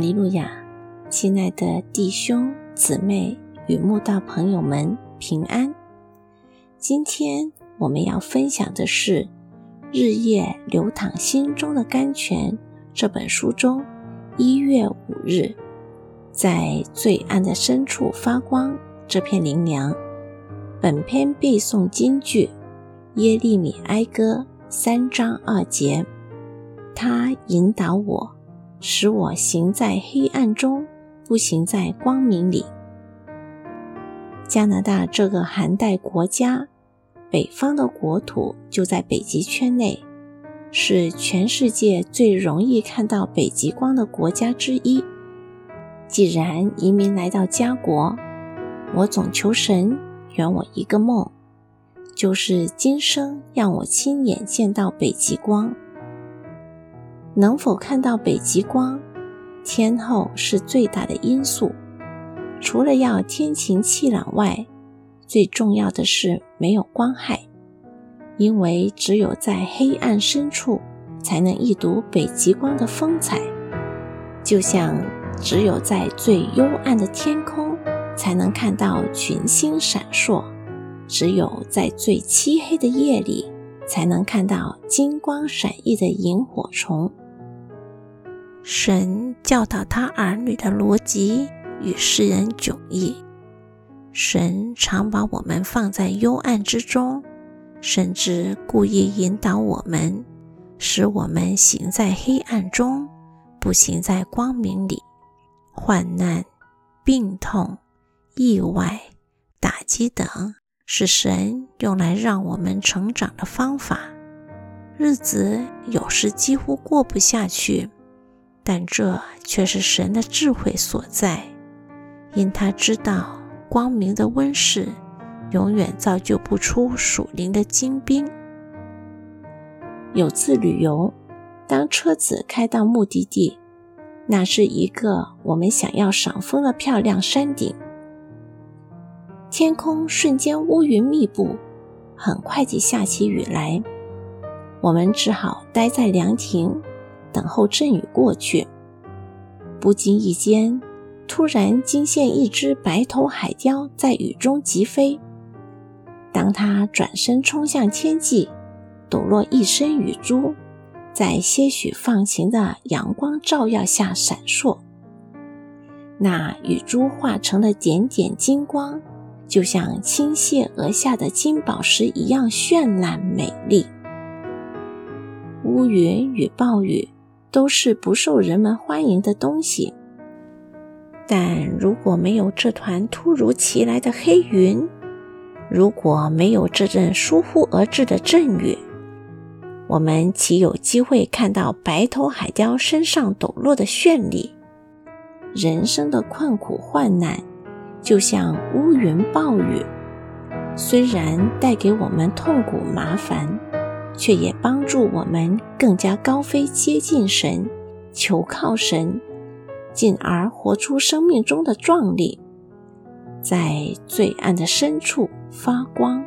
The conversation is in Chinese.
哈利路亚，亲爱的弟兄姊妹与慕道朋友们平安。今天我们要分享的是《日夜流淌心中的甘泉》这本书中一月五日，在最暗的深处发光这篇灵粮。本篇背诵金句：耶利米哀歌三章二节，他引导我。使我行在黑暗中，不行在光明里。加拿大这个寒带国家，北方的国土就在北极圈内，是全世界最容易看到北极光的国家之一。既然移民来到家国，我总求神圆我一个梦，就是今生让我亲眼见到北极光。能否看到北极光，天候是最大的因素。除了要天晴气朗外，最重要的是没有光害，因为只有在黑暗深处才能一睹北极光的风采。就像只有在最幽暗的天空才能看到群星闪烁，只有在最漆黑的夜里才能看到金光闪熠的萤火虫。神教导他儿女的逻辑与世人迥异。神常把我们放在幽暗之中，甚至故意引导我们，使我们行在黑暗中，不行在光明里。患难、病痛、意外、打击等，是神用来让我们成长的方法。日子有时几乎过不下去。但这却是神的智慧所在，因他知道光明的温室永远造就不出属灵的精兵。有次旅游，当车子开到目的地，那是一个我们想要赏枫的漂亮山顶，天空瞬间乌云密布，很快就下起雨来，我们只好待在凉亭。等候阵雨过去，不经意间，突然惊现一只白头海雕在雨中疾飞。当它转身冲向天际，抖落一身雨珠，在些许放晴的阳光照耀下闪烁。那雨珠化成了点点金光，就像倾泻而下的金宝石一样绚烂美丽。乌云与暴雨。都是不受人们欢迎的东西，但如果没有这团突如其来的黑云，如果没有这阵疏忽而至的阵雨，我们岂有机会看到白头海雕身上抖落的绚丽？人生的困苦患难，就像乌云暴雨，虽然带给我们痛苦麻烦。却也帮助我们更加高飞接近神，求靠神，进而活出生命中的壮丽，在最暗的深处发光